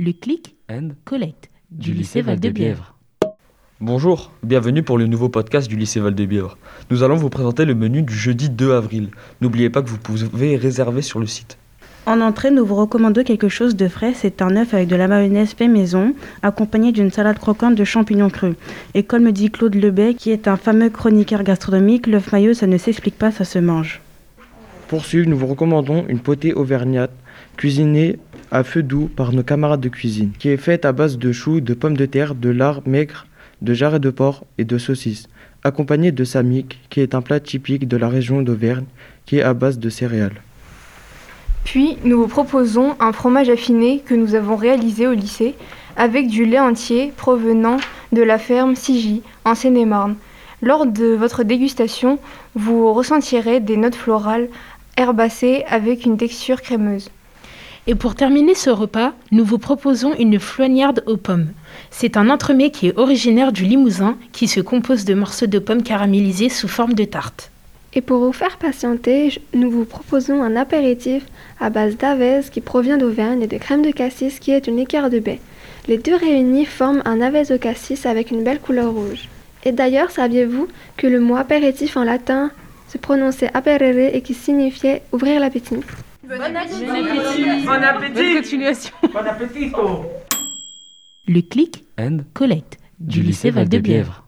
le clic and collecte du lycée Val-de-Bièvre. Bonjour, bienvenue pour le nouveau podcast du lycée Val-de-Bièvre. Nous allons vous présenter le menu du jeudi 2 avril. N'oubliez pas que vous pouvez réserver sur le site. En entrée, nous vous recommandons quelque chose de frais. C'est un œuf avec de la mayonnaise fait maison, accompagné d'une salade croquante de champignons crus. Et comme me dit Claude Lebet, qui est un fameux chroniqueur gastronomique, l'œuf maillot, ça ne s'explique pas, ça se mange. Pour suivre, nous vous recommandons une potée auvergnate, cuisinée à feu doux par nos camarades de cuisine, qui est faite à base de choux, de pommes de terre, de lard maigre, de jarret de porc et de saucisses, accompagnée de samick, qui est un plat typique de la région d'Auvergne, qui est à base de céréales. Puis, nous vous proposons un fromage affiné que nous avons réalisé au lycée avec du lait entier provenant de la ferme Sigi en Seine-et-Marne. Lors de votre dégustation, vous ressentirez des notes florales herbacées avec une texture crémeuse. Et pour terminer ce repas, nous vous proposons une floignarde aux pommes. C'est un entremets qui est originaire du Limousin, qui se compose de morceaux de pommes caramélisés sous forme de tarte. Et pour vous faire patienter, nous vous proposons un apéritif à base d'avez qui provient d'Auvergne et de crème de cassis qui est une liqueur de baie. Les deux réunis forment un avez au cassis avec une belle couleur rouge. Et d'ailleurs, saviez-vous que le mot apéritif en latin se prononçait aperere et qui signifiait ouvrir l'appétit. Bonne continuation. Le clic And collecte du lycée Val-de-Bièvre.